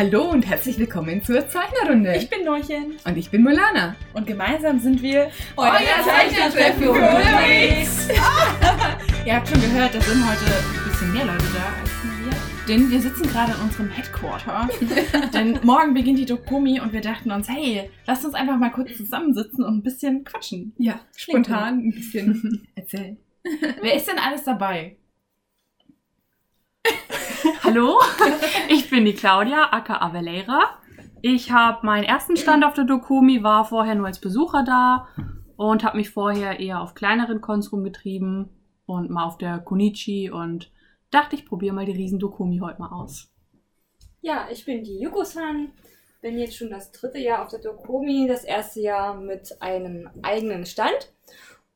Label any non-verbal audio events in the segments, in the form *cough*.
Hallo und herzlich willkommen zur Zeichnerrunde. Ich bin Norchen. Und ich bin Molana. Und gemeinsam sind wir euer Zeichnertreffen für unterwegs. *laughs* Ihr habt schon gehört, da sind heute ein bisschen mehr Leute da als wir. Denn wir sitzen gerade in unserem Headquarter. *laughs* denn morgen beginnt die Dokumi und wir dachten uns, hey, lasst uns einfach mal kurz zusammensitzen und ein bisschen quatschen. Ja, spontan ein bisschen *laughs* erzählen. Wer ist denn alles dabei? Hallo, ich bin die Claudia, aka Aveleira. Ich habe meinen ersten Stand auf der Dokumi, war vorher nur als Besucher da und habe mich vorher eher auf kleineren Cons rumgetrieben und mal auf der Konichi und dachte, ich probiere mal die riesen Dokumi heute mal aus. Ja, ich bin die Yuko-san, bin jetzt schon das dritte Jahr auf der Dokumi, das erste Jahr mit einem eigenen Stand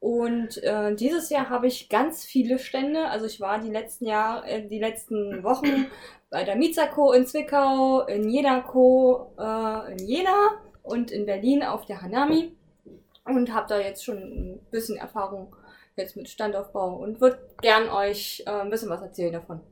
und äh, dieses Jahr habe ich ganz viele Stände. Also ich war die letzten Jahre, äh, die letzten Wochen bei der Mizako in Zwickau, in Jenako, äh, in Jena und in Berlin auf der Hanami und habe da jetzt schon ein bisschen Erfahrung jetzt mit Standaufbau und würde gern euch äh, ein bisschen was erzählen davon.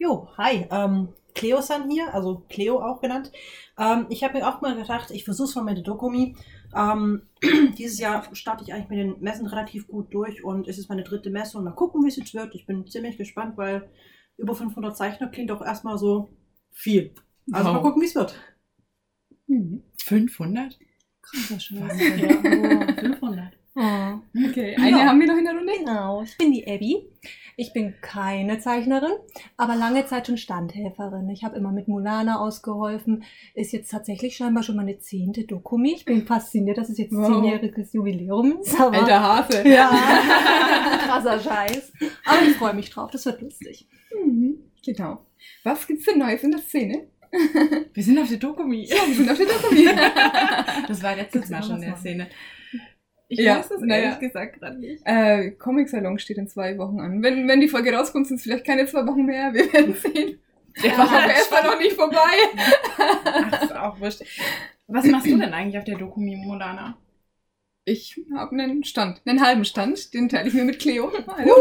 Jo, hi, ähm, Cleo-san hier, also Cleo auch genannt. Ähm, ich habe mir auch mal gedacht, ich versuche es mal mit der Dokumi. Ähm, *clears throat* dieses Jahr starte ich eigentlich mit den Messen relativ gut durch und es ist meine dritte Messe und mal gucken, wie es jetzt wird. Ich bin ziemlich gespannt, weil über 500 Zeichner klingt doch erstmal so viel. Also wow. mal gucken, wie es wird. Mhm. 500? Krasser Scheiß. Ja, 500. Oh. Okay, *laughs* eine ja. haben wir noch in der Runde. Genau, ich bin die Abby. Ich bin keine Zeichnerin, aber lange Zeit schon Standhelferin. Ich habe immer mit Mulana ausgeholfen. Ist jetzt tatsächlich scheinbar schon meine zehnte Dokumi. Ich bin fasziniert, dass es jetzt wow. zehnjähriges Jubiläum ist. Aber Alter Hase. *laughs* Ja, *laughs* krasser Scheiß. Aber ich freue mich drauf, das wird lustig. Mhm. Genau. Was gibt's denn Neues in der Szene? Wir sind auf der Dokumi. Ja, wir sind auf der Dokumi. das war letztes Mal schon in der Szene. Ich ja, weiß es naja. ehrlich gesagt gerade nicht. Äh, Comic Salon steht in zwei Wochen an. Wenn, wenn die Folge rauskommt, sind es vielleicht keine zwei Wochen mehr. Wir werden sehen. Der war aber erstmal noch nicht vorbei. *laughs* Ach, ist auch wurscht. Was machst du denn eigentlich auf der Dokumi, Molana? Ich habe einen Stand, einen halben Stand, den teile ich mir mit Cleo. Uh.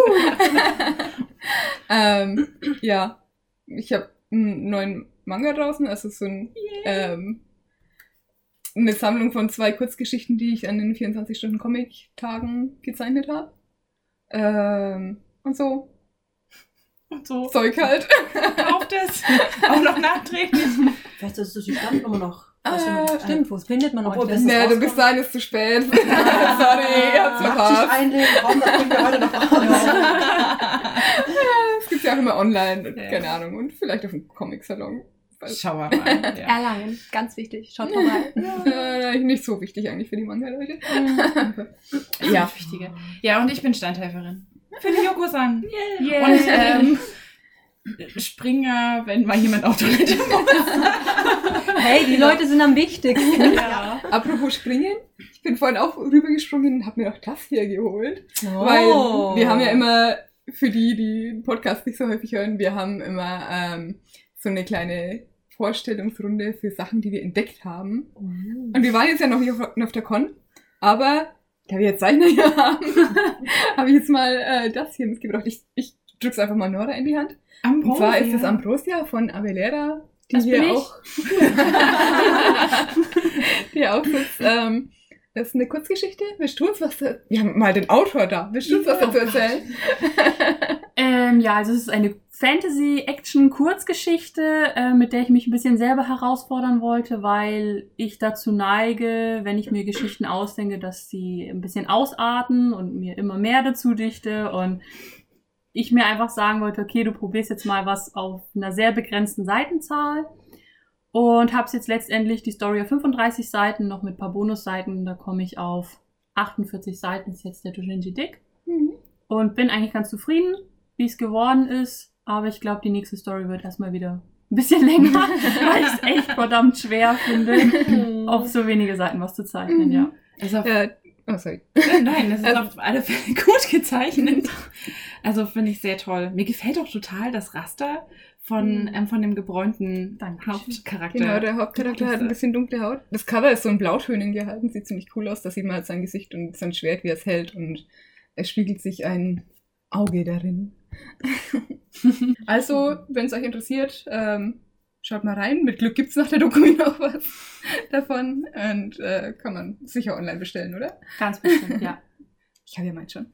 *laughs* ähm, ja, ich habe einen neuen Manga draußen, also so ein ähm, eine Sammlung von zwei Kurzgeschichten, die ich an den 24-Stunden-Comic-Tagen gezeichnet habe. Ähm, und so. Und so. Zeug halt. *laughs* Kauft es. Auch noch nachträglich. Vielleicht ist das die Standnummer noch. Ah, stimmt, wo findet man noch? Nee, du bist dahin ist zu spät. *laughs* Sorry, ich hab's verpasst. einlegen, komm, das bringen wir heute noch raus. *laughs* Es gibt ja auch immer online, ja. keine Ahnung, und vielleicht auf dem Comic-Salon. Schau mal rein. *laughs* Ja. Erlangen, ganz wichtig. Schaut vorbei. Ja, *laughs* nicht so wichtig eigentlich für die Manga-Leute. *laughs* ja, wichtige. Ja, und ich bin Standhelferin. Für die Yoko-san. Yeah. Und ähm, Springer, wenn mal jemand auf Toilette muss. hey, die Leute sind am wichtigsten. Ja. Apropos Springen, ich bin vorhin auch rübergesprungen und habe mir auch das hier geholt. Oh. Weil wir haben ja immer, für die, die den Podcast nicht so häufig hören, wir haben immer ähm, so eine kleine Vorstellungsrunde für Sachen, die wir entdeckt haben. Mhm. Und wir waren jetzt ja noch nicht auf, auf der Con, aber da wir jetzt Zeichner hier haben, *laughs* habe ich jetzt mal äh, das hier mitgebracht. Ich, ich drück's einfach mal Nora in die Hand. Ambrosia. Und zwar ist das Ambrosia von Avelera, die das hier auch, *laughs* die auch sitzt. Ähm, das ist eine Kurzgeschichte. Willst du uns was Wir haben mal den Autor da. Willst du uns was dazu erzählen? ähm, ja, also es ist eine Fantasy-Action-Kurzgeschichte, äh, mit der ich mich ein bisschen selber herausfordern wollte, weil ich dazu neige, wenn ich mir Geschichten ausdenke, dass sie ein bisschen ausarten und mir immer mehr dazu dichte und ich mir einfach sagen wollte, okay, du probierst jetzt mal was auf einer sehr begrenzten Seitenzahl und habe jetzt letztendlich die Story auf 35 Seiten, noch mit ein paar Bonusseiten, da komme ich auf 48 Seiten, ist jetzt der Dojinji Dick. Mhm. Und bin eigentlich ganz zufrieden, wie es geworden ist. Aber ich glaube, die nächste Story wird erstmal wieder ein bisschen länger, *laughs* weil ich es echt verdammt schwer finde, auf so wenige Seiten was zu zeichnen, ja. Also auf, äh, oh, sorry. Nein, das ist auf alle Fälle gut gezeichnet. Also finde ich sehr toll. Mir gefällt auch total das Raster von, mhm. ähm, von dem gebräunten Dankeschön. Hauptcharakter. Genau, der Hauptcharakter hat ein bisschen dunkle Haut. Das Cover ist so ein Blautönen gehalten, sieht ziemlich cool aus. Da sieht man halt sein Gesicht und sein Schwert, wie er es hält und es spiegelt sich ein Auge darin. *laughs* also, wenn es euch interessiert, ähm, schaut mal rein. Mit Glück gibt es nach der Doku *laughs* noch was davon. Und äh, kann man sicher online bestellen, oder? Ganz bestimmt, ja. *laughs* Ich habe ja meinen schon.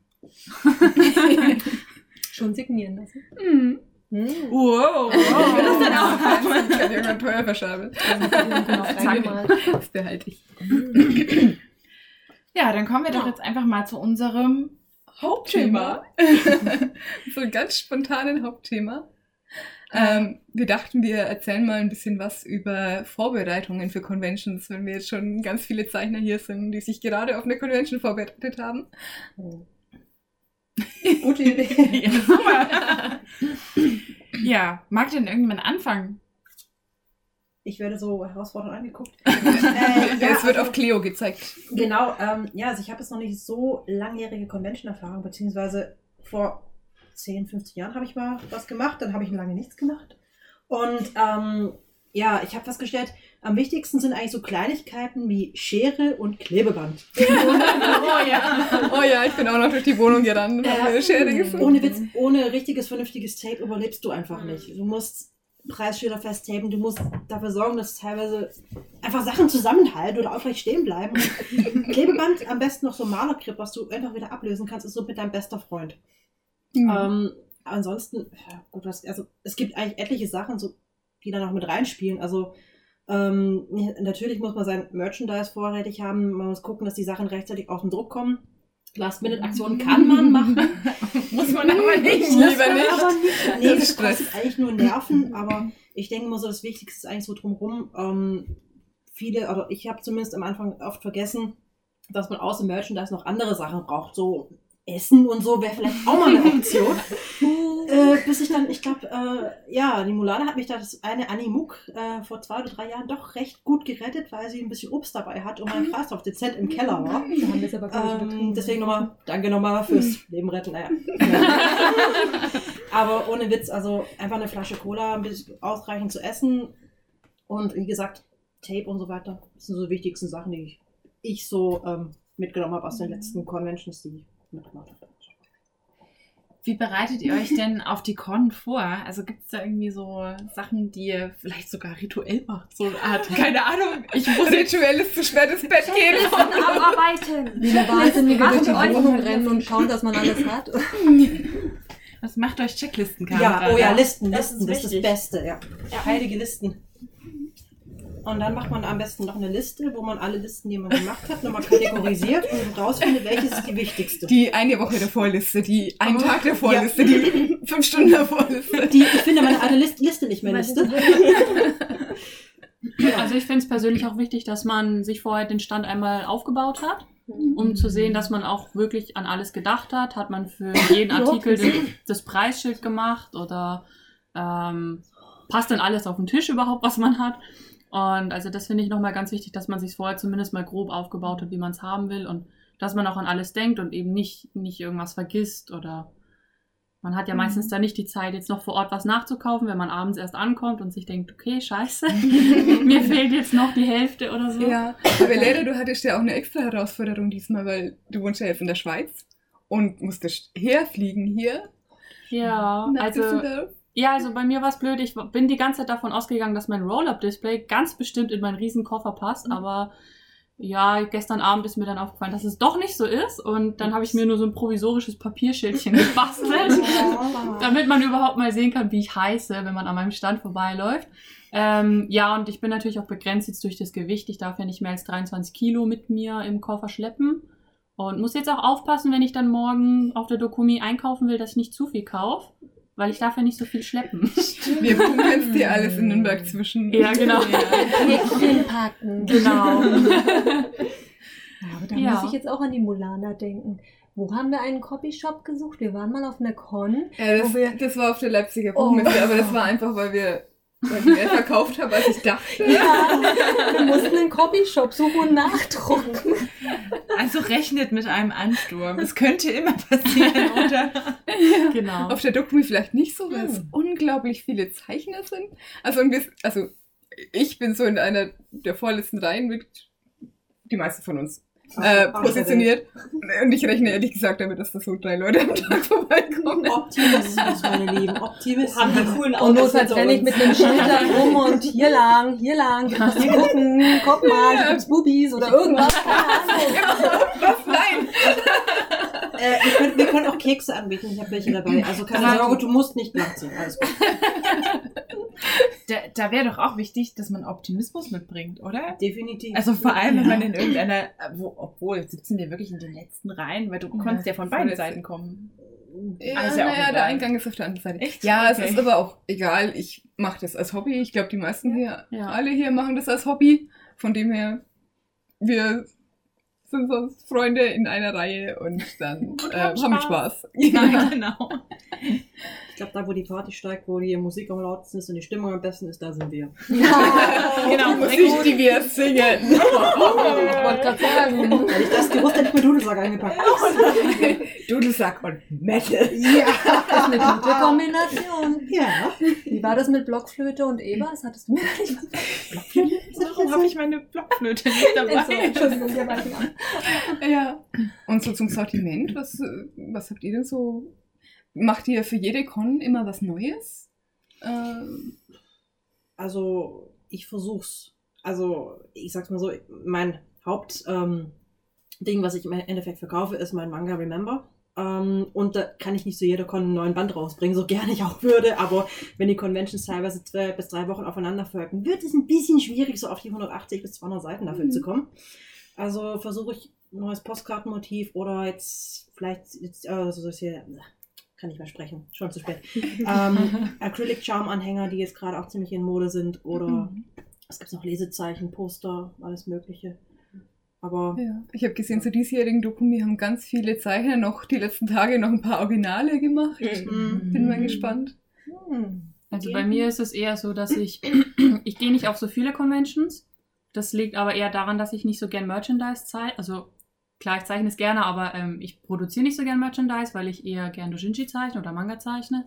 Schon signieren lassen. Mhm. Hm. Wow. Ich will das dann auch. Ich kann irgendwann teuer verschabeln. Sag mal. Das behalte ich. *clears throat* Ja, dann kommen wir doch jetzt einfach mal zu unserem Hauptthema. *laughs* so ein ganz spontanen Hauptthema. Ähm, wir dachten, wir erzählen mal ein bisschen was über Vorbereitungen für Conventions, wenn wir jetzt schon ganz viele Zeichner hier sind, die sich gerade auf eine Convention vorbereitet haben. Gute Idee. *laughs* Ja, ja, mag denn irgendjemand anfangen? Ich werde so herausfordernd angeguckt. *laughs* Ja, äh, es wird also- auf Cleo gezeigt. Genau, ähm, ja, also ich habe jetzt noch nicht so langjährige Convention-Erfahrung, beziehungsweise vor 10, 15 Jahren habe ich mal was gemacht, dann habe ich lange nichts gemacht. Und ähm, ja, ich habe festgestellt, am wichtigsten sind eigentlich so Kleinigkeiten wie Schere und Klebeband. *laughs* Oh ja. Oh ja, ich bin auch noch durch die Wohnung gerannt und habe Ja. eine Schere gefunden. Ohne Witz, ohne richtiges, vernünftiges Tape überlebst du einfach nicht. Du musst Preisschilder festtapen, du musst dafür sorgen, dass teilweise einfach Sachen zusammenhalten oder aufrecht stehen bleiben. *laughs* Klebeband, am besten noch so Malergrip, was du einfach wieder ablösen kannst, ist so mit deinem bester Freund. Mhm. Ähm, ansonsten, gut, was, also es gibt eigentlich etliche Sachen, so, die da noch mit reinspielen. Also ähm, natürlich muss man sein Merchandise vorrätig haben. Man muss gucken, dass die Sachen rechtzeitig aus dem Druck kommen. Last-Minute-Aktionen kann man machen. *laughs* Muss man aber nicht. Lieber nicht. Aber nicht. Nee, Das das kostet eigentlich nur Nerven, aber ich denke mal so, das Wichtigste ist eigentlich so drumherum. Ähm, viele, oder ich habe zumindest am Anfang oft vergessen, dass man außer Merchandise noch andere Sachen braucht. So Essen und so wäre vielleicht auch mal eine *laughs* Option. Äh, bis ich dann, ich glaube, äh, ja, die Mulana hat mich da das eine Animuk äh, vor zwei oder drei Jahren doch recht gut gerettet, weil sie ein bisschen Obst dabei hat und mein Kreislauf dezent im Keller war. Da haben wir es aber gar nicht Ähm, deswegen nochmal, danke nochmal fürs Leben retten. Naja. *laughs* Aber ohne Witz, also einfach eine Flasche Cola, ein bisschen ausreichend zu essen und wie gesagt, Tape und so weiter. Das sind so die wichtigsten Sachen, die ich, ich so ähm, mitgenommen habe aus den letzten Conventions, die ich mitgemacht habe. Wie bereitet ihr euch denn auf die Con vor? Also gibt es da irgendwie so Sachen, die ihr vielleicht sogar rituell macht? So eine Art, keine Ahnung. Ich muss Rituell ist zu spät ins Bett gehen. Abarbeiten. Wie eine Wahnsinnige durch die Wohnung rennen und schauen, dass man alles hat. Was macht euch Checklisten, Ja, oh ja, Listen, Das Listen, ist das ist das. Beste, ja. Ja. Heilige Listen. Und dann macht man am besten noch eine Liste, wo man alle Listen, die man gemacht hat, nochmal kategorisiert und rausfindet, welches ist die wichtigste. Die eine Woche der Vorliste, die ein Tag der Vorliste, die *laughs* fünf Stunden der Vorliste. Die, ich finde meine alte Liste, Liste nicht mehr Liste. *laughs* Also ich finde es persönlich auch wichtig, dass man sich vorher den Stand einmal aufgebaut hat, um zu sehen, dass man auch wirklich an alles gedacht hat. Hat man für jeden Artikel den, das Preisschild gemacht oder ähm, passt denn alles auf den Tisch überhaupt, was man hat? Und also das finde ich nochmal ganz wichtig, dass man sich vorher zumindest mal grob aufgebaut hat, wie man es haben will und dass man auch an alles denkt und eben nicht, nicht irgendwas vergisst oder man hat ja meistens da nicht die Zeit, jetzt noch vor Ort was nachzukaufen, wenn man abends erst ankommt und sich denkt, okay, scheiße, *laughs* mir fehlt jetzt noch die Hälfte oder so. Ja, aber Leda, du hattest ja auch eine extra Herausforderung diesmal, weil du wohnst ja jetzt in der Schweiz und musstest herfliegen hier. Ja, also. Ja, also bei mir war es blöd. Ich bin die ganze Zeit davon ausgegangen, dass mein Roll-Up-Display ganz bestimmt in meinen riesen Koffer passt, aber ja, gestern Abend ist mir dann aufgefallen, dass es doch nicht so ist und dann habe ich mir nur so ein provisorisches Papierschildchen *laughs* gebastelt. damit man überhaupt mal sehen kann, wie ich heiße, wenn man an meinem Stand vorbeiläuft. Ähm, ja, und ich bin natürlich auch begrenzt jetzt durch das Gewicht. Ich darf ja nicht mehr als 23 Kilo mit mir im Koffer schleppen. Und muss jetzt auch aufpassen, wenn ich dann morgen auf der Dokumi einkaufen will, dass ich nicht zu viel kaufe. Weil ich darf ja nicht so viel schleppen. *laughs* Wir pumpen jetzt dir alles in Nürnberg zwischen. Ja, genau. Päckchen packen. genau. *laughs* Ja, aber da Ja. muss ich jetzt auch an die Mulana denken. Wo haben wir einen Copyshop gesucht? Wir waren mal auf einer Con. Ja, das, Wo wir- das war auf der Leipziger Oh. Buchmesse, aber das war einfach, weil wir weil mehr verkauft habe, als ich dachte. Ja, wir mussten einen Copyshop suchen und nachdrucken. *laughs* Also rechnet mit einem Ansturm. Es könnte immer passieren, *laughs* oder? genau. Auf der Dokumi vielleicht nicht so, weil es Hm. unglaublich viele Zeichner sind. Also, und wir, also ich bin so in einer der vorletzten Reihen mit, die meisten von uns äh, positioniert. Und ich rechne ehrlich gesagt damit, dass da so drei Leute am Tag vorbeikommen. *laughs* Optimismus, meine Lieben, Optimismus. Haben die coolen Und Autos notfalls hinter renne ich mit einem Schild da rum und hier lang, hier lang, gibt's hier gucken, guck mal, gibt's Bubis oder irgendwas. Keine Ahnung. *laughs* Was? Nein! Äh, wir, können, wir können auch Kekse anbieten, ich habe welche dabei. Also keine Aber- Sorge, du musst nicht nachziehen. Alles gut. *laughs* Da, da wäre doch auch wichtig, dass man Optimismus mitbringt, oder? Definitiv. Also vor allem, wenn man in irgendeiner, wo, obwohl, sitzen wir wirklich in den letzten Reihen, weil du Ja, konntest ja von beiden. Seiten kommen. Ja, Ah, ist ja naja, der Eingang ist auf der anderen Seite. Echt? Ja, Okay. es ist aber auch egal. Ich mache das als Hobby. Ich glaube, die meisten hier, Ja. alle hier machen das als Hobby. Von dem her, wir sind sonst Freunde in einer Reihe und dann *laughs* äh, haben wir Spaß. *laughs* Ja, genau. Ich glaube, da wo die Party steigt, wo die Musik am lautesten ist und die Stimmung am besten ist, da sind wir. *laughs* genau. Die Musik, die wir singen. Ich wollte gerade sagen. Hätte ich das gewusst, hätte ich mir Dudelsack eingepackt. Dudelsack und Metal. Ja. Das ist eine gute Kombination. Ja. Wie war das mit Blockflöte und Ebers? Hattest du mir nicht Warum habe ich meine Blockflöte nicht *laughs* dabei? Also, Entschuldigung, wir. Ja. Und so zum Sortiment, was, was habt ihr denn so? Macht ihr für jede Con immer was Neues? Ähm, Also, ich versuch's. Also, ich sag's mal so, mein Hauptding, ähm, Ding, was ich im Endeffekt verkaufe, ist mein Manga Remember. Ähm, und da kann ich nicht zu jeder Con einen neuen Band rausbringen, so gerne ich auch würde. Aber wenn die Conventions teilweise zwei bis drei Wochen aufeinander folgen, wird es ein bisschen schwierig, so auf die 180 bis 200 Seiten dafür Mhm. zu kommen. Also versuche ich ein neues Postkartenmotiv oder jetzt vielleicht, jetzt, also das hier, kann nicht mehr sprechen, schon zu spät. *laughs* ähm, Acrylic Charm Anhänger, die jetzt gerade auch ziemlich in Mode sind oder Mhm. es gibt noch Lesezeichen, Poster, alles Mögliche. Aber Ja, ich habe gesehen, zu diesjährigen Dokumi haben ganz viele Zeichner noch die letzten Tage noch ein paar Originale gemacht. Mhm. Bin mal gespannt. hm, Also bei mir ist es eher so, dass ich, *clears throat* ich gehe nicht auf so viele Conventions. Das liegt aber eher daran, dass ich nicht so gern Merchandise zeichne. Also klar, ich zeichne es gerne, aber ähm, ich produziere nicht so gern Merchandise, weil ich eher gern Dojinshi zeichne oder Manga zeichne.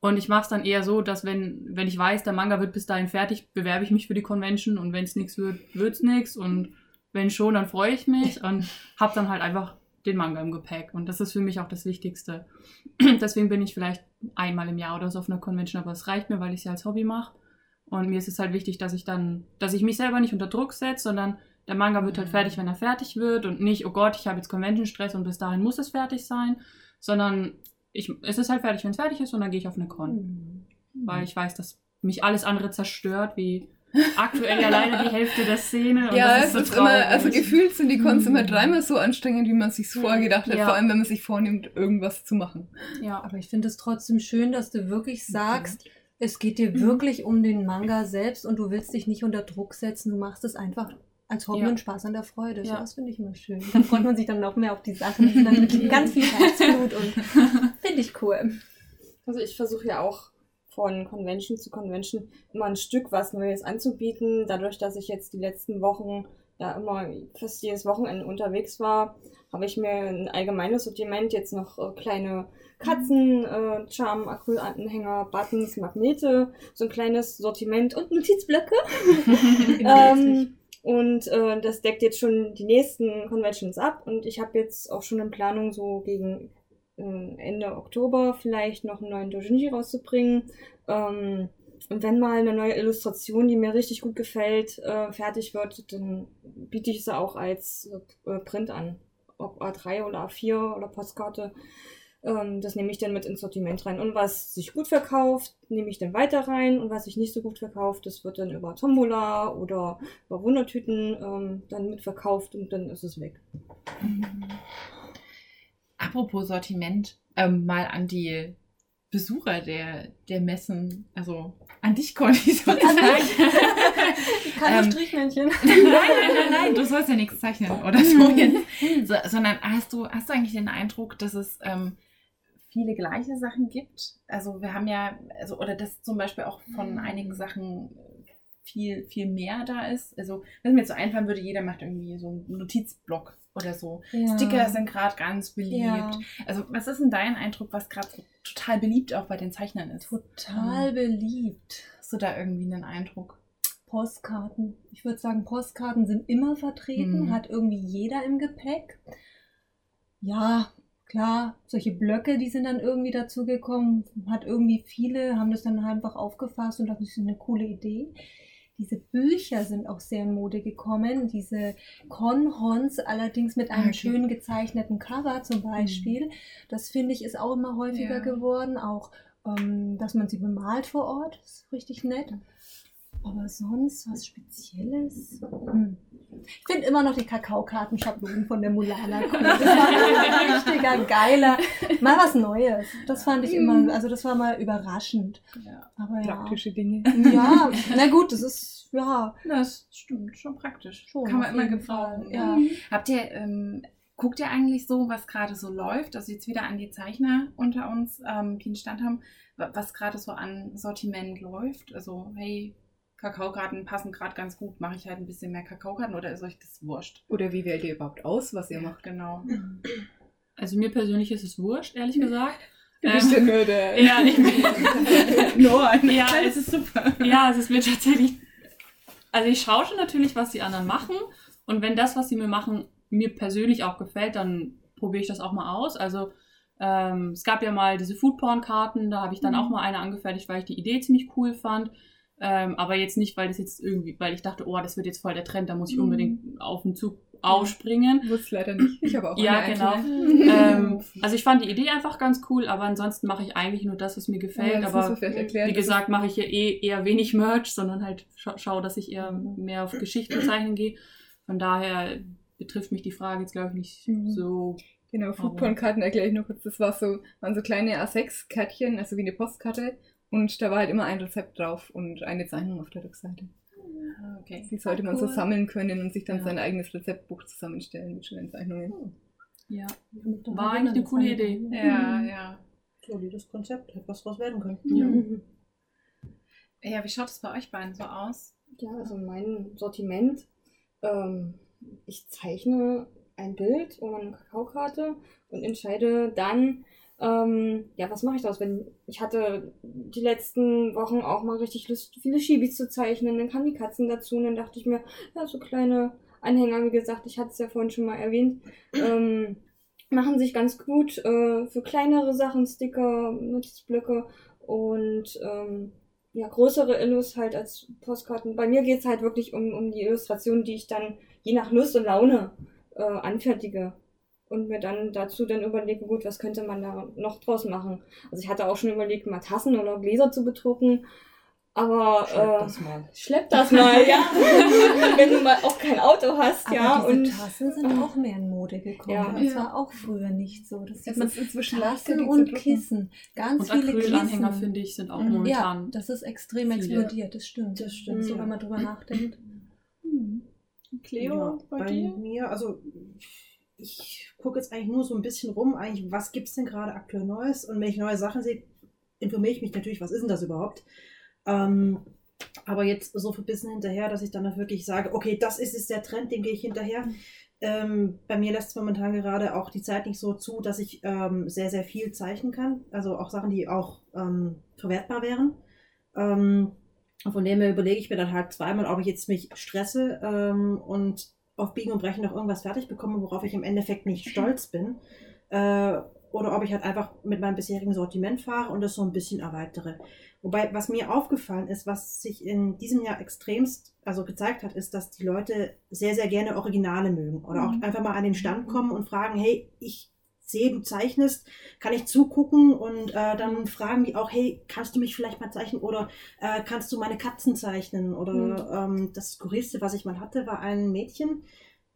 Und ich mache es dann eher so, dass wenn, wenn ich weiß, der Manga wird bis dahin fertig, bewerbe ich mich für die Convention und wenn es nichts wird, wird es nichts. Und wenn schon, dann freue ich mich und habe dann halt einfach den Manga im Gepäck. Und das ist für mich auch das Wichtigste. *clears throat* Deswegen bin ich vielleicht einmal im Jahr oder so auf einer Convention, aber es reicht mir, weil ich sie als Hobby mache. Und mir ist es halt wichtig, dass ich dann, dass ich mich selber nicht unter Druck setze, sondern der Manga wird halt fertig, wenn er fertig wird und nicht, oh Gott, ich habe jetzt Convention-Stress und bis dahin muss es fertig sein, sondern ich, es ist halt fertig, wenn es fertig ist und dann gehe ich auf eine Con. Weil ich weiß, dass mich alles andere zerstört, wie aktuell alleine die Hälfte der Szene. Und ja, das es so ist immer, traurig. also gefühlt sind die Cons immer Mhm. dreimal so anstrengend, wie man sich vorher gedacht hat, Ja. vor allem wenn man sich vornimmt, irgendwas zu machen. Ja, Aber ich finde es trotzdem schön, dass du wirklich sagst, es geht dir Mhm. wirklich um den Manga selbst und du willst dich nicht unter Druck setzen. Du machst es einfach als Hobby Ja. und Spaß an der Freude. Ja. Das finde ich immer schön. Dann freut man sich dann noch mehr auf die Sachen. Dann mit *laughs* ganz viel Herzblut und *laughs* finde ich cool. Also ich versuche ja auch von Convention zu Convention immer ein Stück was Neues anzubieten. Dadurch, dass ich jetzt die letzten Wochen ja immer fast jedes Wochenende unterwegs war, habe ich mir ein allgemeines Sortiment jetzt noch äh, kleine Katzen, äh, Charm, Acrylanhänger, Buttons, Magnete, so ein kleines Sortiment und Notizblöcke. *laughs* ähm, und äh, das deckt jetzt schon die nächsten Conventions ab und ich habe jetzt auch schon in Planung so gegen Ende Oktober vielleicht noch einen neuen Dojinshi rauszubringen. Ähm, und wenn mal eine neue Illustration, die mir richtig gut gefällt, äh, fertig wird, dann biete ich sie auch als äh, Print an. Ob A3 oder A4 oder Postkarte. Ähm, das nehme ich dann mit ins Sortiment rein. Und was sich gut verkauft, nehme ich dann weiter rein. Und was sich nicht so gut verkauft, das wird dann über Tombola oder über Wundertüten ähm, dann mitverkauft und dann ist es weg. Apropos Sortiment, ähm, mal an die Besucher der, der Messen, also an dich, Conny, *laughs* sozusagen. *laughs* Keine Ähm, Strichmännchen. *laughs* nein, nein, nein, nein, du sollst ja nichts zeichnen oder so jetzt. So, sondern hast du, hast du eigentlich den Eindruck, dass es ähm, viele gleiche Sachen gibt? Also wir haben ja, also, oder dass zum Beispiel auch von einigen Sachen viel, viel mehr da ist. Also, wenn mir jetzt so einfallen würde, jeder macht irgendwie so einen Notizblock oder so. Ja. Sticker sind gerade ganz beliebt. Ja. Also, was ist denn dein Eindruck, was gerade so total beliebt auch bei den Zeichnern ist? Total beliebt. Hast du da irgendwie einen Eindruck? Postkarten. Ich würde sagen, Postkarten sind immer vertreten, Mhm. hat irgendwie jeder im Gepäck. Ja, klar, solche Blöcke, die sind dann irgendwie dazugekommen, hat irgendwie viele, haben das dann einfach aufgefasst und dachten, das ist eine coole Idee. Diese Bücher sind auch sehr in Mode gekommen. Diese Conhons allerdings mit einem Okay. schön gezeichneten Cover zum Beispiel. Das finde ich ist auch immer häufiger Ja. geworden. Auch, ähm, dass man sie bemalt vor Ort. Das ist richtig nett. Aber sonst was Spezielles? Hm. Ich finde immer noch die Kakaokartenschablonen von der Mulana cool. Das war ein richtiger geiler, mal was Neues. Das fand ich immer, also das war mal überraschend. Ja. Aber ja. Praktische Dinge. Ja, na gut, das ist, ja, Das stimmt, schon praktisch. schon. Kann man immer gebrauchen. Ja. Habt ihr, ähm, guckt ihr eigentlich so, was gerade so läuft? Also jetzt wieder an die Zeichner unter uns, ähm, die einen Stand haben, wa- was gerade so an Sortiment läuft? Also, hey, Kakaokarten passen gerade ganz gut, mache ich halt ein bisschen mehr Kakaokarten oder ist euch das wurscht? Oder wie wählt ihr überhaupt aus, was ihr macht? genau. Also mir persönlich ist es wurscht, ehrlich *laughs* gesagt. Du bist ja nur der. *laughs* ja, ich bin, *laughs* no, ja, es ist super. ja, es ist mir tatsächlich. Also ich schaue schon natürlich, was die anderen machen. Und wenn das, was sie mir machen, mir persönlich auch gefällt, dann probiere ich das auch mal aus. Also ähm, es gab ja mal diese Foodporn-Karten, da habe ich dann auch mal eine angefertigt, weil ich die Idee ziemlich cool fand. Ähm, aber jetzt nicht, weil das jetzt irgendwie, weil ich dachte, oh, das wird jetzt voll der Trend, da muss ich unbedingt auf den Zug aufspringen. Wusste leider nicht. Ich habe auch Ja, genau. *laughs* ähm, also ich fand die Idee einfach ganz cool, aber ansonsten mache ich eigentlich nur das, was mir gefällt. Ja, muss aber wie gesagt, mache ich hier eh eher wenig Merch, sondern halt scha schaue, dass ich eher mehr auf Geschichten zeichnen gehe. Von daher betrifft mich die Frage jetzt, glaube ich, nicht Mhm. so. Genau, Foodporn-Karten erkläre ich noch kurz. Das war so, waren so kleine A6-Kärtchen, also wie eine Postkarte. Und da war halt immer ein Rezept drauf und eine Zeichnung auf der Rückseite. Okay. Die sollte man so Cool. sammeln können und sich dann Ja. sein eigenes Rezeptbuch zusammenstellen mit schönen Zeichnungen. Ja, Da war eigentlich eine coole. Idee. Ja, ja. Solides Konzept, hätte was draus werden können. Mhm. Ja, wie schaut es bei euch beiden so aus? Ja, also mein Sortiment. Ähm, ich zeichne ein Bild oder eine Kakaokarte und entscheide dann, ähm, ja, was mache ich daraus? Wenn ich hatte die letzten Wochen auch mal richtig Lust, viele Schibis zu zeichnen, dann kamen die Katzen dazu und dann dachte ich mir, ja, so kleine Anhänger, wie gesagt, ich hatte es ja vorhin schon mal erwähnt, ähm, machen sich ganz gut äh, für kleinere Sachen, Sticker, Notizblöcke und ähm, ja, größere Illus halt als Postkarten. Bei mir geht es halt wirklich um, um die Illustration, die ich dann je nach Lust und Laune äh, anfertige. Und mir dann dazu dann überlege, gut, was könnte man da noch draus machen. Also ich hatte auch schon überlegt, mal Tassen oder Gläser zu bedrucken. Aber Schreib äh, das mal. schlepp das mal, ja. *laughs* Wenn du mal auch kein Auto hast, Aber ja. diese Und Tassen sind auch mehr in Mode gekommen. Ja. das Ja. war auch früher nicht so. Das sieht man ist inzwischen Tassen die und. Kissen. Ganz Und viele Acrylanhänger, Kissen. finde ich, sind auch Mhm. Ja, momentan. das ist extrem viele. explodiert, das stimmt. Das stimmt, So, ja. wenn man drüber nachdenkt. Cleo, Ja, bei, bei dir? mir, also ich gucke jetzt eigentlich nur so ein bisschen rum, eigentlich, was gibt es denn gerade aktuell Neues? Und wenn ich neue Sachen sehe, informiere ich mich natürlich, was ist denn das überhaupt? Ähm, aber jetzt so ein bisschen hinterher, dass ich dann auch wirklich sage, okay, das ist jetzt der Trend, dem gehe ich hinterher. Ähm, bei mir lässt es momentan gerade auch die Zeit nicht so zu, dass ich ähm, sehr, sehr viel zeichnen kann. Also auch Sachen, die auch ähm, verwertbar wären. Ähm, von dem her überlege ich mir dann halt zweimal, ob ich jetzt mich stresse ähm, und auf Biegen und Brechen noch irgendwas fertig bekomme, worauf ich im Endeffekt nicht stolz bin. Äh, oder ob ich halt einfach mit meinem bisherigen Sortiment fahre und das so ein bisschen erweitere. Wobei, was mir aufgefallen ist, was sich in diesem Jahr extremst also gezeigt hat, ist, dass die Leute sehr, sehr gerne Originale mögen. Oder auch einfach mal an den Stand kommen und fragen, hey, ich sehe, du zeichnest, kann ich zugucken? Und äh, dann fragen die auch, hey, kannst du mich vielleicht mal zeichnen? Oder äh, kannst du meine Katzen zeichnen? Oder ähm, das Skurrilste, was ich mal hatte, war ein Mädchen,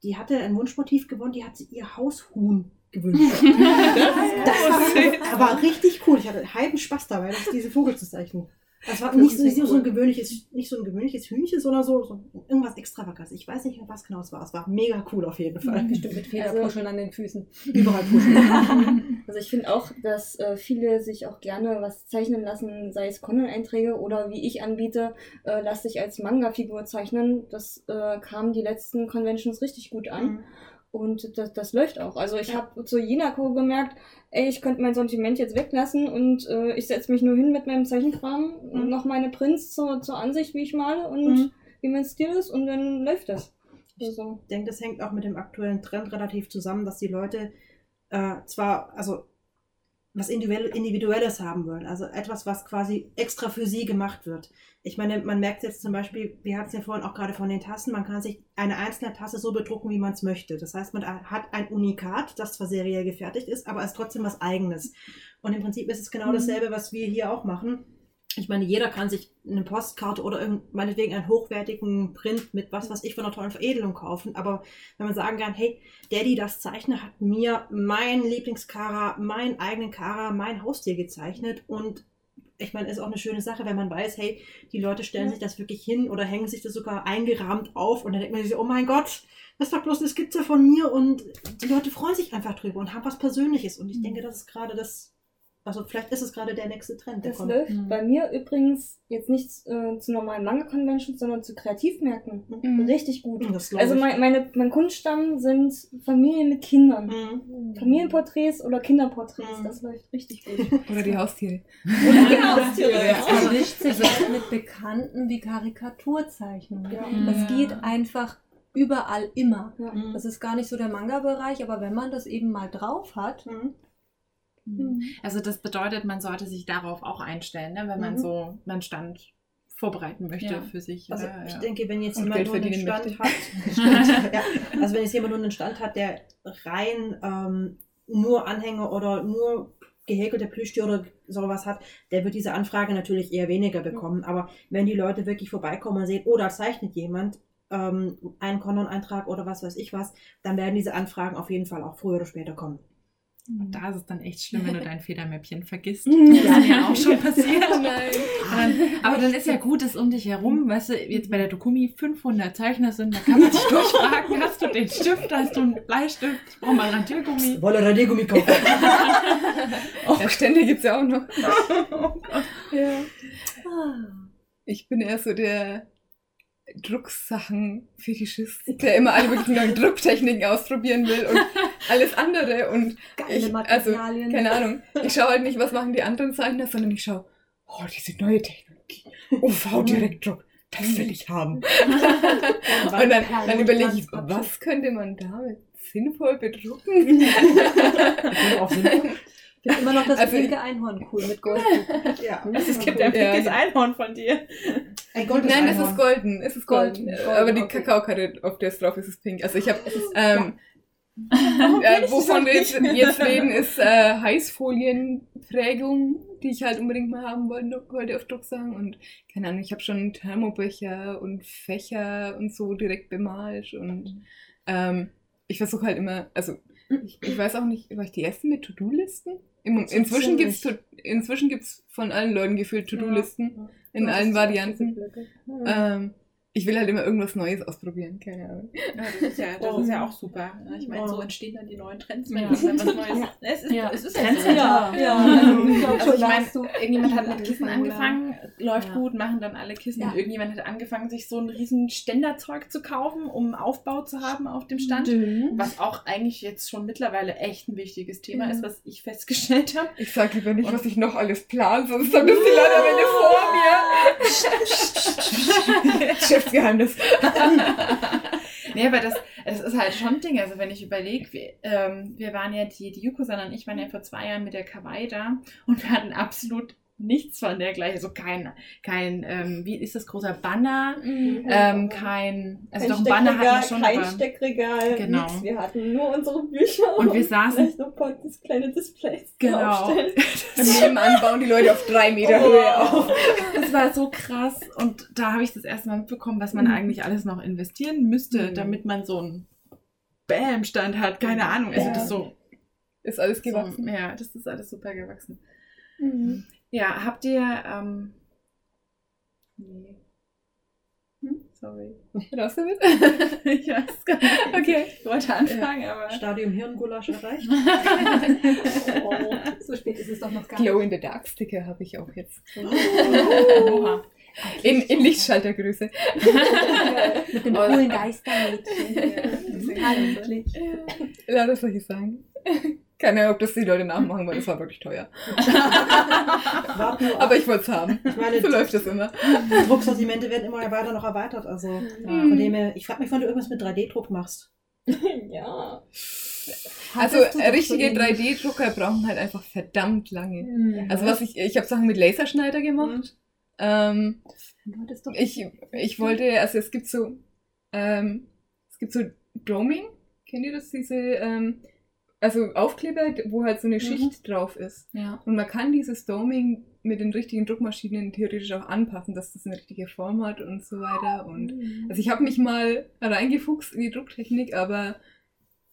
die hatte ein Wunschmotiv gewonnen, die hat sie ihr Haushuhn gewünscht. *laughs* das war, war richtig cool. Ich hatte heiden Spaß dabei, das, diese Vogel zu zeichnen. Das war nicht, so- nicht so ein gewöhnliches, nicht so ein gewöhnliches Hühnchen, sondern so, so irgendwas Extravagantes. Ich weiß nicht was genau es war. Es war mega cool auf jeden Fall. *laughs* Bestimmt mit Federpuscheln an den Füßen. Überall pushen. *laughs* Also ich finde auch, dass äh, viele sich auch gerne was zeichnen lassen, sei es Conan-Einträge oder wie ich anbiete, äh, lass dich als Manga-Figur zeichnen. Das äh, kam die letzten Conventions richtig gut an. Und das, das läuft auch. Also ich habe zu Jinako gemerkt, ey, ich könnte mein Sortiment jetzt weglassen und äh, ich setze mich nur hin mit meinem Zeichenkram, Mhm. noch meine Prints zur, zur Ansicht, wie ich male und Mhm. wie mein Stil ist und dann läuft das. Also, Ich denke, das hängt auch mit dem aktuellen Trend relativ zusammen, dass die Leute äh, zwar, also was Individuell- Individuelles haben wollen, also etwas, was quasi extra für sie gemacht wird. Ich meine, man merkt jetzt zum Beispiel, wir hatten es ja vorhin auch gerade von den Tassen, man kann sich eine einzelne Tasse so bedrucken, wie man es möchte. Das heißt, man hat ein Unikat, das zwar seriell gefertigt ist, aber ist trotzdem was Eigenes. Und im Prinzip ist es genau dasselbe, was wir hier auch machen. Ich meine, jeder kann sich eine Postkarte oder meinetwegen einen hochwertigen Print mit was weiß ich von einer tollen Veredelung kaufen. Aber wenn man sagen kann, hey, Daddy, das Zeichner hat mir mein Lieblingskara, meinen eigenen Kara, mein Haustier gezeichnet. Und ich meine, ist auch eine schöne Sache, wenn man weiß, hey, die Leute stellen sich das wirklich hin oder hängen sich das sogar eingerahmt auf. Und dann denkt man sich, so, oh mein Gott, das ist doch bloß eine Skizze von mir. Und die Leute freuen sich einfach drüber und haben was Persönliches. Und ich denke, das ist gerade das, also vielleicht ist es gerade der nächste Trend, der das kommt. läuft Mhm. bei mir übrigens jetzt nicht äh, zu normalen Manga-Conventions, sondern zu Kreativmärkten. Mhm. Richtig gut. Das glaub Also mein, meine, mein Kunststamm sind Familien mit Kindern. Mhm. Familienporträts oder Kinderporträts. Mhm. Das läuft richtig gut. *laughs* Oder die Haustiere. Oder die Haustiere. Das ja. vermischt sich auch mit Bekannten wie Karikaturzeichnungen. Ja. Das geht einfach überall immer. Ja. Das ist gar nicht so der Manga-Bereich, aber wenn man das eben mal drauf hat, Mhm. Also das bedeutet, man sollte sich darauf auch einstellen, ne? wenn man Mhm. so einen Stand vorbereiten möchte Ja. für sich. Also oder? ich ja. denke, wenn jetzt Und jemand nur einen Stand möchte. hat, *laughs* ja. also wenn jetzt jemand nur einen Stand hat, der rein ähm, nur Anhänger oder nur gehäkelte Plüschtiere oder sowas hat, der wird diese Anfrage natürlich eher weniger bekommen. Aber wenn die Leute wirklich vorbeikommen und sehen, oh, da zeichnet jemand ähm, einen Konon-Eintrag oder was weiß ich was, dann werden diese Anfragen auf jeden Fall auch früher oder später kommen. Und da ist es dann echt schlimm, wenn du dein *laughs* Federmäppchen vergisst. Das ist mir auch schon passiert. *laughs* Nein. Dann, aber dann ist ja gut, dass um dich herum, weißt du, jetzt bei der Dokumi 500 Zeichner sind, da kann man sich durchfragen, hast du den Stift, hast du einen Bleistift, ich brauche mal Radiergummi. Wolle Radiergummi kaufen. *laughs* Ja, Stände gibt es ja auch noch. ja. ah, Ich bin eher so der Drucksachen-Fetischist, der immer alle möglichen neuen *laughs* Drucktechniken ausprobieren will und *laughs* alles andere. Und geile ich, also, keine Ahnung, ich schaue halt nicht, was machen die anderen Zeichner, sondern ich schaue, oh, diese neue Technologie, UV-Direktdruck, *laughs* das will ich haben. Und dann, dann überlege ich, was könnte man damit sinnvoll bedrucken? auch sinnvoll. Ich finde immer noch das Also- pinke Einhorn cool mit Gold. Ja. Es gibt ein Ja. pinkes Einhorn von dir. Ein goldenes Nein, es Einhorn. ist golden. Es ist golden. Golden, golden, Aber die okay. Kakaokarte, auf der es drauf ist, ist pink. Also ich habe, ähm, kenn äh, wovon wir jetzt, jetzt reden, ist äh, Heißfolienprägung, die ich halt unbedingt mal haben wollte, wollte auf Drucksachen. Und keine Ahnung, ich habe schon Thermobecher und Fächer und so direkt bemalt. Und ähm, ich versuche halt immer, also ich, ich weiß auch nicht, war ich die erste mit To-Do-Listen? Inzwischen gibt's to- inzwischen gibt's von allen Leuten gefühlt To-Do-Listen in Das allen ist Varianten. Ähm, ich will halt immer irgendwas Neues ausprobieren, keine Ahnung. Ja, das ist ja, das ist ja auch super. ne? Ich meine, so entstehen dann die neuen Trends, wenn Ja. was Neues. Es ist, Ja. es ist Trends so. Ja, Ja. ja. Also, Ich also ich meine, irgendjemand hat mit Kissen angefangen, läuft Ja. gut, machen dann alle Kissen. Ja. Und irgendjemand hat angefangen, sich so ein riesen Ständerzeug zu kaufen, um Aufbau zu haben auf dem Stand. Dünn. Was auch eigentlich jetzt schon mittlerweile echt ein wichtiges Thema Mhm. ist, was ich festgestellt habe. Ich sag lieber nicht, was ich noch alles plan, sonst haben das die Leute am Ende vor mir. *laughs* Geschäftsgeheimnis. *laughs* nee, aber das, das ist halt schon ein Ding. Also wenn ich überlege, wir, ähm, wir waren ja, die, die Yuko-san und ich waren ja vor zwei Jahren mit der Kawaii da und wir hatten absolut nichts von dergleichen. Also kein, kein ähm, wie ist das, großer Banner, ähm, kein, also doch ein Banner hatten wir schon, kein aber... Steckregal, Genau. nix. Wir hatten nur unsere Bücher Und wir saßen- paar dis- kleine Displays Genau. aufstellen. *laughs* Und nebenan bauen die Leute auf drei Meter Höhe auf. Das war so krass. Und da habe ich das erste Mal mitbekommen, was man eigentlich alles noch investieren müsste, Mhm. damit man so einen Bam-Stand hat. Keine Ahnung. Also das ist so, Ist alles so. gewachsen. Ja, das ist alles super gewachsen. Mhm. Ja, habt ihr. Ähm, nee. Hm? Sorry. *laughs* Raus damit? *laughs* ich weiß gar nicht. Okay. Ich wollte anfangen, aber. Stadium Hirngulasch erreicht. *laughs* Oh, so spät ist es doch noch gar Glow nicht. in the Dark Sticker habe ich auch jetzt. Oha. In, in Lichtschaltergröße. Mit dem Oh. coolen Geistermädchen. Handlich. Lass das soll ich sagen. Keine Ahnung, ob das die Leute nachmachen, weil das war wirklich teuer. *laughs* Aber ich wollte es haben. Ich meine, So läuft das immer. die Drucksortimente werden immer weiter noch erweitert. Also von dem her, ich frage mich, wann du irgendwas mit 3D-Druck machst. *laughs* ja. Also richtige so ähnlich. 3D-Drucker brauchen halt einfach verdammt lange. Mhm. Also was ich, ich habe Sachen mit Laserschneider gemacht. Ähm, hattest doch- ich, ich wollte, also es gibt so, ähm, es gibt so Doming, kennt ihr das, diese, ähm, also Aufkleber, wo halt so eine Schicht drauf ist. Ja. Und man kann dieses Doming mit den richtigen Druckmaschinen theoretisch auch anpassen, dass das eine richtige Form hat und so weiter. Und also ich habe mich mal reingefuchst in die Drucktechnik, aber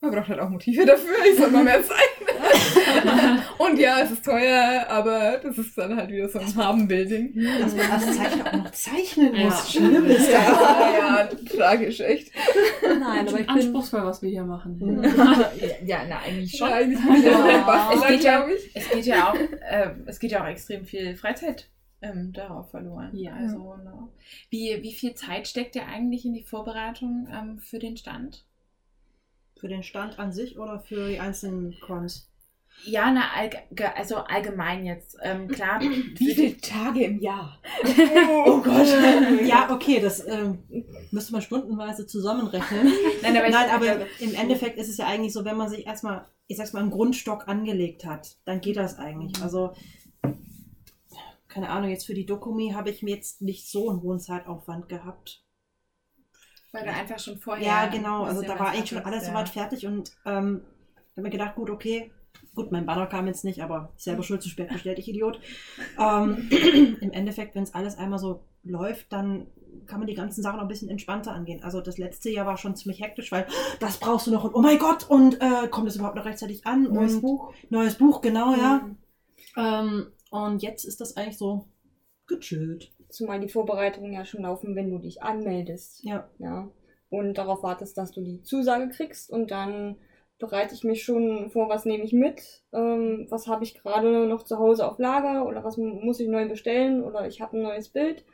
man braucht halt auch Motive dafür. Ich soll mal mehr *laughs* zeigen. *laughs* und ja, es ist teuer, aber das ist dann halt wieder so ein Haben-Building. Dass man als Zeichner auch noch zeichnen Ja. muss. Schlimm ist das. Ja, ja, tragisch, echt. Nein, aber ich bin. Anspruchsvoll, was wir hier machen. ja, na, eigentlich schon. Ja, eigentlich Bastler, Es geht ja-. Es geht ja auch, äh, es geht ja auch extrem viel Freizeit ähm, darauf verloren. Ja. Also, ne. wie, wie viel Zeit steckt ihr eigentlich in die Vorbereitung ähm, für den Stand? Für den Stand an sich oder für die einzelnen Cons? Ja, na, allge also allgemein jetzt. Ähm, klar. *clears throat* Wie viele Tage im Jahr? *laughs* Oh Gott. *laughs* Ja, okay, das ähm, müsste man stundenweise zusammenrechnen. *laughs* Nein, aber, Nein, aber im Endeffekt ist es ja eigentlich so, wenn man sich erstmal, ich sag's mal, einen Grundstock angelegt hat, dann geht das eigentlich. Also, keine Ahnung, jetzt für die Dokumi habe ich mir jetzt nicht so einen hohen Zeitaufwand gehabt. weil du einfach schon vorher. Ja, genau. Also da war eigentlich schon alles soweit fertig und ähm, habe mir gedacht, gut, okay. Gut, mein Banner kam jetzt nicht, aber selber schuld zu spät *laughs* bestellt, ich Idiot. Ähm, *clears throat* Im Endeffekt, wenn es alles einmal so läuft, dann kann man die ganzen Sachen auch ein bisschen entspannter angehen. Also das letzte Jahr war schon ziemlich hektisch, weil *gasps* das brauchst du noch und oh mein Gott, und äh, kommt es überhaupt noch rechtzeitig an? Neues und Buch. Neues Buch, genau, ja. Mhm. Ähm, und jetzt ist das eigentlich so gechillt. Zumal die Vorbereitungen ja schon laufen, wenn du dich anmeldest. Ja. Ja. Und darauf wartest, dass du die Zusage kriegst und dann bereite ich mich schon vor, was nehme ich mit, ähm, was habe ich gerade noch zu Hause auf Lager oder was mu- muss ich neu bestellen oder ich habe ein neues Bild,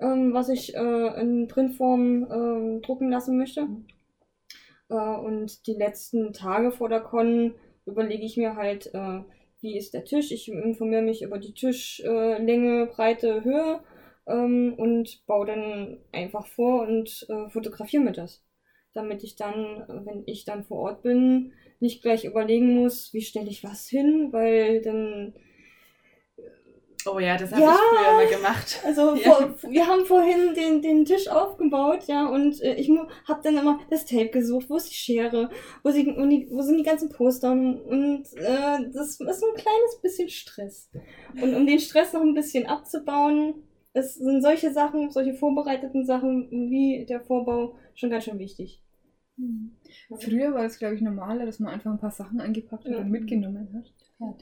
ähm, was ich äh, in Printform ähm, drucken lassen möchte. Äh, und die letzten Tage vor der Con überlege ich mir halt, äh, wie ist der Tisch. Ich informiere mich über die Tischlänge, äh, Breite, Höhe ähm, und baue dann einfach vor und äh, fotografiere mir das. Damit ich dann, wenn ich dann vor Ort bin, nicht gleich überlegen muss, wie stelle ich was hin, weil dann Oh ja, das habe Ja. ich früher mal gemacht. Also *laughs* Ja. vor, wir haben vorhin den, den Tisch aufgebaut, ja, und äh, ich habe dann immer das Tape gesucht, wo ist die Schere, wo, sie, wo, sind die ganzen Poster und äh, das ist ein kleines bisschen Stress. Und um den Stress noch ein bisschen abzubauen, es sind solche Sachen, solche vorbereiteten Sachen wie der Vorbau schon ganz schön wichtig. Früher war es, glaube ich, normaler, dass man einfach ein paar Sachen eingepackt hat Ja. und mitgenommen hat.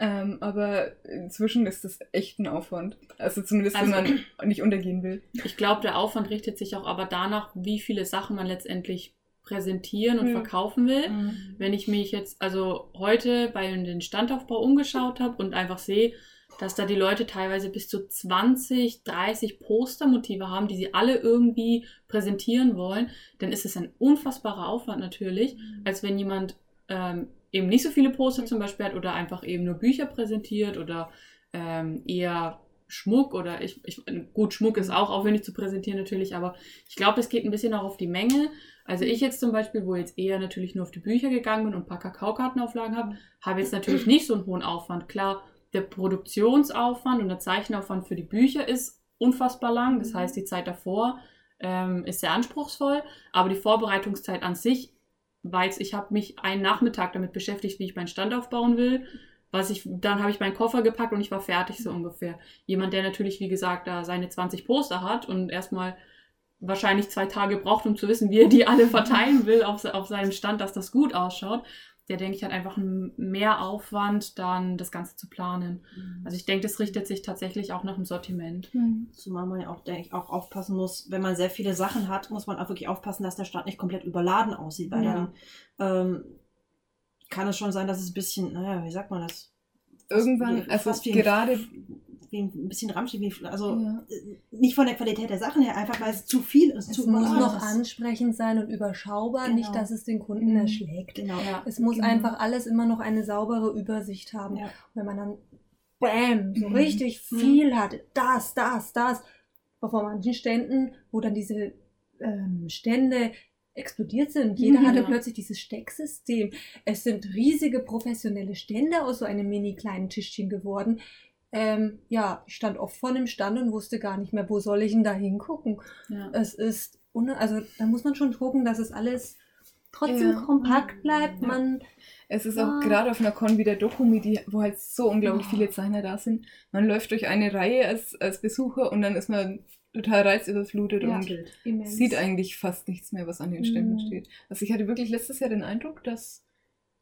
Ähm, aber inzwischen ist das echt ein Aufwand. Also zumindest, wenn Also- man nicht untergehen will. Ich glaube, der Aufwand richtet sich auch aber danach, wie viele Sachen man letztendlich präsentieren und Mhm. verkaufen will. Wenn ich mich jetzt also heute bei den Standaufbau umgeschaut habe und einfach sehe, dass da die Leute teilweise bis zu 20, 30 Postermotive haben, die sie alle irgendwie präsentieren wollen, dann ist es ein unfassbarer Aufwand natürlich, als wenn jemand ähm, eben nicht so viele Poster zum Beispiel hat oder einfach eben nur Bücher präsentiert oder ähm, eher Schmuck oder ich, ich gut, Schmuck ist auch aufwendig zu präsentieren natürlich, aber ich glaube, es geht ein bisschen auch auf die Menge. Also ich jetzt zum Beispiel, wo jetzt eher natürlich nur auf die Bücher gegangen bin und ein paar Kakaokartenauflagen habe, habe jetzt natürlich nicht so einen hohen Aufwand. Klar, der Produktionsaufwand und der Zeichenaufwand für die Bücher ist unfassbar lang. Das heißt, die Zeit davor ähm, ist sehr anspruchsvoll, aber die Vorbereitungszeit an sich, jetzt, ich habe mich einen Nachmittag damit beschäftigt, wie ich meinen Stand aufbauen will. Was ich, dann habe ich meinen Koffer gepackt und ich war fertig so ungefähr. Jemand, der natürlich, wie gesagt, da seine 20 Poster hat und erstmal wahrscheinlich zwei Tage braucht, um zu wissen, wie er die alle *laughs* verteilen will auf, auf seinem Stand, dass das gut ausschaut, der denke ich hat einfach einen mehr Aufwand, dann das Ganze zu planen. Also ich denke, das richtet sich tatsächlich auch nach dem Sortiment. Zumal man ja auch, denke ich, auch aufpassen muss, wenn man sehr viele Sachen hat, muss man auch wirklich aufpassen, dass der Stand nicht komplett überladen aussieht, weil Ja. dann ähm, kann es schon sein, dass es ein bisschen, naja, wie sagt man das? Irgendwann, also gerade wie ein bisschen ramschig, wie, also Ja. äh, nicht von der Qualität der Sachen her, einfach weil es zu viel ist. Es zu muss noch ist. ansprechend sein und überschaubar, Genau. nicht, dass es den Kunden Mhm. erschlägt. Genau. Ja. Es muss Genau. einfach alles immer noch eine saubere Übersicht haben. Ja. Und wenn man dann Bam, so Mhm. richtig Mhm. viel hat, das, das, das. Vor manchen Ständen, wo dann diese ähm, Stände explodiert sind. Jeder Mhm. hatte plötzlich dieses Stecksystem. Es sind riesige professionelle Stände aus so einem mini kleinen Tischchen geworden. Ähm, ja, ich stand oft vor einem Stand und wusste gar nicht mehr, wo soll ich denn da hingucken. Ja. Es ist, also da muss man schon gucken, dass es alles trotzdem Ja. kompakt bleibt. Ja. Man, Es ist Ah. auch gerade auf einer Con wie der Dokumi, die, wo halt so unglaublich Oh. viele Zeichner da sind. Man läuft durch eine Reihe als, als Besucher und dann ist man total reizüberflutet Ja. und immens. sieht eigentlich fast nichts mehr, was an den Ständen Mhm. steht. Also ich hatte wirklich letztes Jahr den Eindruck, dass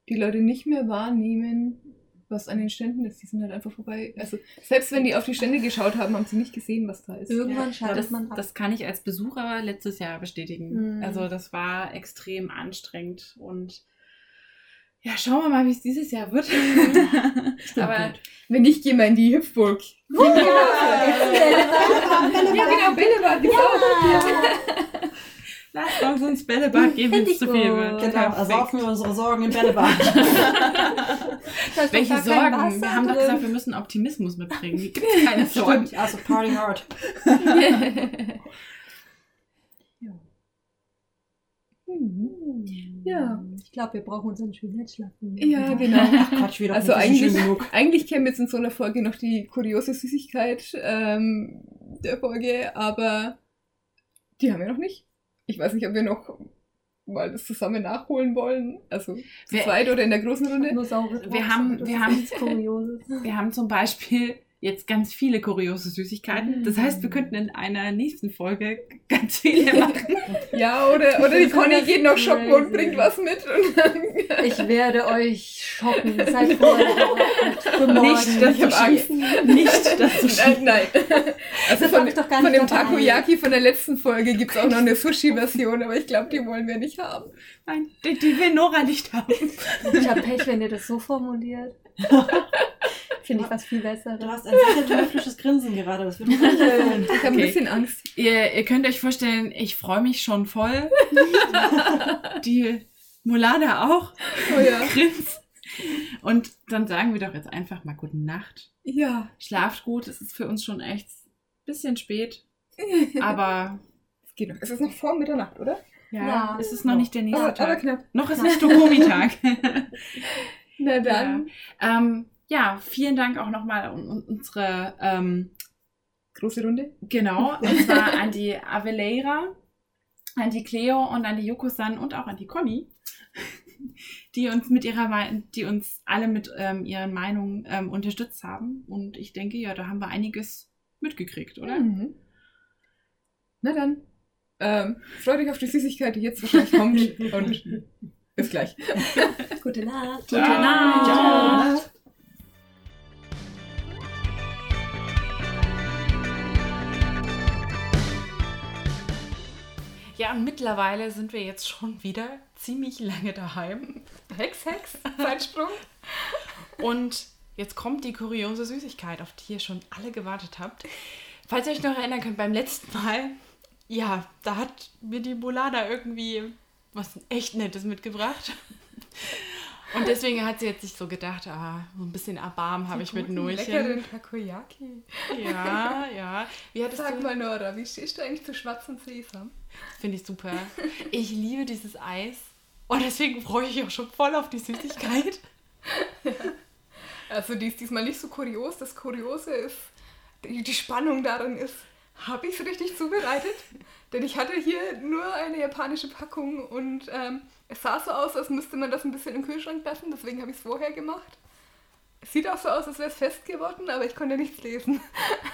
die Leute nicht mehr wahrnehmen, was an den Ständen ist. Die sind halt einfach vorbei. Also selbst wenn die auf die Stände geschaut haben, haben sie nicht gesehen, was da ist. Irgendwann schaltet Das, man ab. das kann ich als Besucher letztes Jahr bestätigen. Mhm. Also das war extrem anstrengend und ja, schauen wir mal, wie es dieses Jahr wird. *laughs* Aber Wenn nicht, gehen wir in die Hüpfburg. Ja, *laughs* genau, Bällebad gibt's lasst uns ins Bällebad gehen, wenn es zu viel wird. Genau, Perfekt. ersaufen wir unsere Sorgen im Bällebad. *laughs* Welche Sorgen? Wir haben doch gesagt, wir müssen Optimismus mitbringen. Hier gibt es keine Sorgen. Stimmt, also Party Hard. *laughs* Ja. Ich glaube, wir brauchen unseren Schönheitsschlappen. Ja, genau. Ach Quatsch, wieder Also eigentlich, schön genug. eigentlich käme jetzt in so einer Folge noch die kuriose Süßigkeit ähm, der Folge, aber die haben wir noch nicht. Ich weiß nicht, ob wir noch mal das zusammen nachholen wollen. Also zu Wir- zweit oder in der großen Runde. Nur saure Wir haben- wir haben- *laughs* Kurioses. Wir haben zum Beispiel jetzt ganz viele kuriose Süßigkeiten. Das heißt, wir könnten in einer nächsten Folge *laughs* ganz viele machen. *laughs* Ja, oder, *laughs* oder die Conny geht noch shoppen und bringt was mit. Und dann, Ich werde euch schocken. Seid vorbereitet. Nicht, dass Ich hab du Angst. Nicht, dass du Nein, nein. Also Das von, doch gar von nicht dem dabei. Takoyaki von der letzten Folge gibt es auch noch eine Sushi-Version, aber ich glaube, die wollen wir nicht haben. Nein, die, die will Nora nicht haben. Ich habe Pech, wenn ihr das so formuliert. *laughs* Finde ich was viel besseres. Du hast ein sehr, teuflisches *laughs* Grinsen gerade. Das wird mir nicht gefallen. Ich habe ein Okay. bisschen Angst. Ihr, ihr könnt euch vorstellen, ich freue mich schon voll. *laughs* Die Mulana auch. Oh ja. Grins. Und dann sagen wir doch jetzt einfach mal gute Nacht. Ja. Schlaft gut, es ist für uns schon echt ein bisschen spät. Aber Es geht noch. Es ist noch vor Mitternacht, oder? ja, Ja. es ist noch nicht der nächste Aber, aber Tag. knapp. Noch ist nicht Dokomi-Tag. Na dann. Ja. Ähm, ja, vielen Dank auch nochmal an unsere, ähm, Große Runde. genau, *laughs* und zwar an die Aveleira, an die Cleo und an die Yuko-san und auch an die Conny, die uns mit ihrer, die uns alle mit ähm, ihren Meinungen ähm, unterstützt haben. Und ich denke, ja, da haben wir einiges mitgekriegt, oder? Mhm. Na dann. Ähm, freut euch auf die Süßigkeit, die jetzt wahrscheinlich kommt. *laughs* Und bis gleich. *laughs* Gute Nacht. Gute Nacht. Ciao. Ja, und mittlerweile sind wir jetzt schon wieder ziemlich lange daheim. Hex, Hex. *laughs* Zeitsprung. Und jetzt kommt die kuriose Süßigkeit, auf die ihr schon alle gewartet habt. Falls ihr euch noch erinnern könnt, beim letzten Mal, ja, da hat mir die Bolada irgendwie was echt Nettes mitgebracht. Und deswegen hat sie jetzt sich so gedacht, ah, so ein bisschen Erbarmen habe ich mit Nurchen. Leckeren Takoyaki. Ja, ja. Wie hattest Sag du? mal, Nora, wie stehst du eigentlich zu schwarzem Sesam? Finde ich super. Ich liebe dieses Eis. Und deswegen freue ich mich auch schon voll auf die Süßigkeit. *laughs* Also die ist diesmal nicht so kurios. Das Kuriose ist, die, die Spannung darin ist, habe ich es richtig zubereitet? Denn ich hatte hier nur eine japanische Packung und ähm, es sah so aus, als müsste man das ein bisschen im Kühlschrank lassen. Deswegen habe ich es vorher gemacht. Es sieht auch so aus, als wäre es fest geworden, aber ich konnte nichts lesen.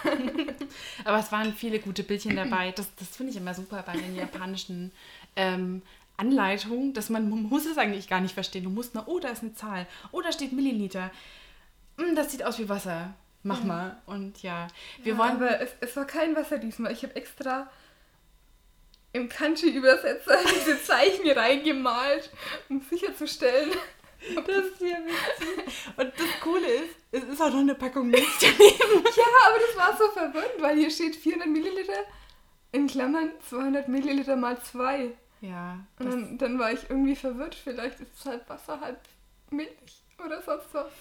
*laughs* Aber es waren viele gute Bildchen dabei. Das, das finde ich immer super bei den japanischen ähm, Anleitungen, dass man, man muss es eigentlich gar nicht verstehen. Du musst nur, oh, da ist eine Zahl. Oh, da steht Milliliter. Hm, das sieht aus wie Wasser. Mach mal. Und ja, wir Ja, wollen. aber es, es war kein Wasser diesmal. Ich habe extra im Kanji-Übersetzer *laughs* diese Zeichen reingemalt, um sicherzustellen, *laughs* Das ist ja witzig. Und das Coole ist, es ist auch noch eine Packung Milch *laughs* daneben. Ja, aber das war so verwirrend, weil hier steht 400 Milliliter in Klammern 200 Milliliter mal 2. Ja. Und dann, dann war ich irgendwie verwirrt. Vielleicht ist es halb Wasser, halb Milch oder sonst was.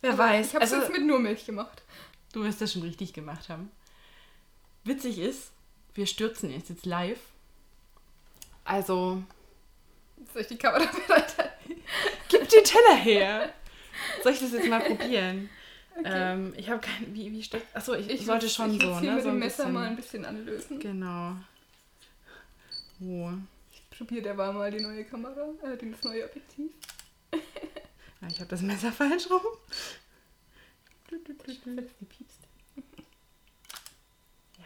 Wer Aber weiß. Ich habe es Also, jetzt mit nur Milch gemacht. du wirst das schon richtig gemacht haben. Witzig ist, wir stürzen jetzt jetzt live. Also, Soll ich die Kamera *laughs* bereit gib die Teller her. Soll ich das jetzt mal *laughs* probieren? Okay. Ähm, ich habe keine. Wie, wie steckt. Achso, ich, ich Ich sollte schon ich so, ne? mit so dem Messer bisschen. mal ein bisschen anlösen. Genau. Oh. Ich probiere der war mal die neue Kamera, äh, das neue Objektiv. Ja, ich habe das Messer falsch rum.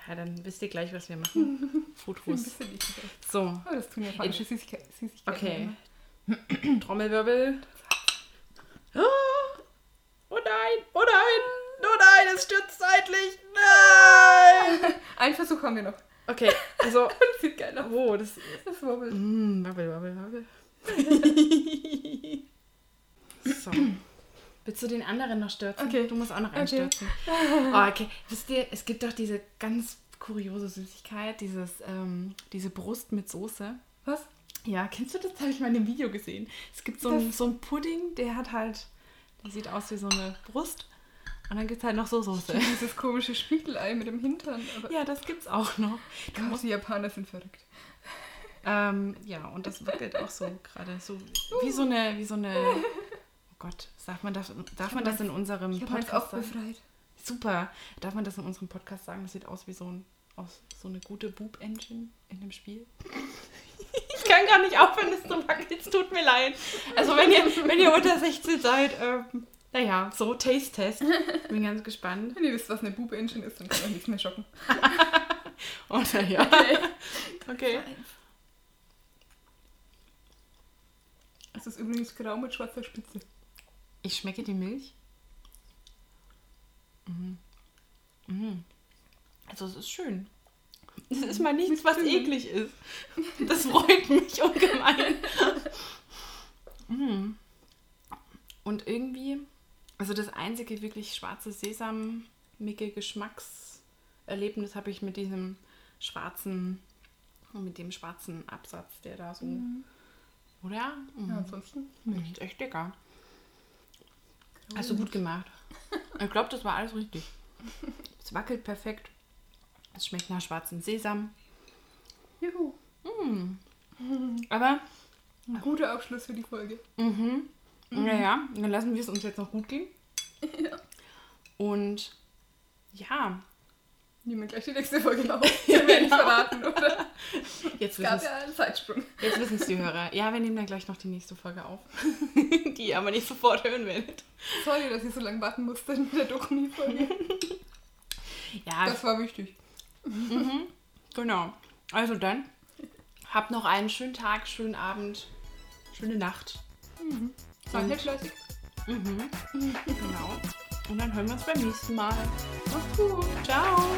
Ja, dann wisst ihr gleich, was wir machen. *laughs* Fotos. So, Oh, das tun ja falsche Süßigkeiten. Okay. immer. *clears throat* Trommelwirbel. *gasps* Oh nein, oh nein, oh nein, es stürzt seitlich. Nein! *laughs* Ein Versuch haben wir noch. Okay, also, Das sieht geil aus. oh, das. Das wobbelt. Mm, wabbel, wabbel, wabbel. *laughs* so. Willst du den anderen noch stürzen? Okay. Du musst auch noch Okay. einstürzen. *laughs* Oh, okay. Wisst ihr, es gibt doch diese ganz kuriose Süßigkeit, dieses, ähm, diese Brust mit Soße. Was? Ja, kennst du das? Das habe ich mal in einem Video gesehen. Es gibt so einen so einen Pudding, der hat halt, der sieht aus wie so eine Brust. Und dann gibt es halt noch so Soße. *laughs* Dieses komische Spiegelei mit dem Hintern. Aber Ja, das gibt's auch noch. Gott, die Japaner sind verrückt. Ähm, ja, und das wackelt auch so gerade. So wie so eine, wie so eine. Oh Gott, darf man, darf, darf man das in unserem Ich Podcast sagen? befreit. Super. Darf man das in unserem Podcast sagen? Das sieht aus wie so, ein, aus, so eine gute Boob-Engine in dem Spiel. *laughs* Ich kann gar nicht aufhören, es zu wackeln. Es tut mir leid. Also, wenn ihr, wenn ihr unter 16 seid, ähm, naja, so Taste-Test. Bin ganz gespannt. Wenn ihr wisst, was eine Bube-Engine ist, dann kann euch nichts mehr schocken. *laughs* Und naja. Okay. Es ist übrigens grau mit schwarzer Spitze. Ich schmecke die Milch. Mhm. Mhm. Also es ist schön. Es ist mal nichts, was eklig ist. Das freut mich ungemein. Mhm. Und irgendwie, also das einzige wirklich schwarze Sesammige Geschmackserlebnis habe ich mit diesem schwarzen, mit dem schwarzen Absatz, der da so, oder? Mhm. Ja, ansonsten. Ist echt lecker. Hast du gut gemacht. Ich glaube, das war alles richtig. Es wackelt perfekt. Es schmeckt nach schwarzem Sesam. Juhu. Mm. *laughs* Aber, Ein guter Abschluss für die Folge. mhm. naja, dann lassen wir es uns jetzt noch gut gehen. *laughs* Ja. Und ja, Nehmen wir gleich die nächste Folge auf. *laughs* Können wir nicht Genau. verraten, oder? jetzt Es wissen ja einen Zeitsprung. jetzt wissen es die Hörer. Ja, wir nehmen dann gleich noch die nächste Folge auf. *laughs* die ihr aber nicht sofort hören werdet. Sorry, dass ich so lange warten musste in *laughs* der Dokumi-Folge. *laughs* Ja, Das war wichtig. Mhm, genau. Also dann, habt noch einen schönen Tag, schönen Abend, schöne Nacht. Seid nicht fleißig. Mhm. Genau. Und dann hören wir uns beim nächsten Mal. Macht's gut. Ciao.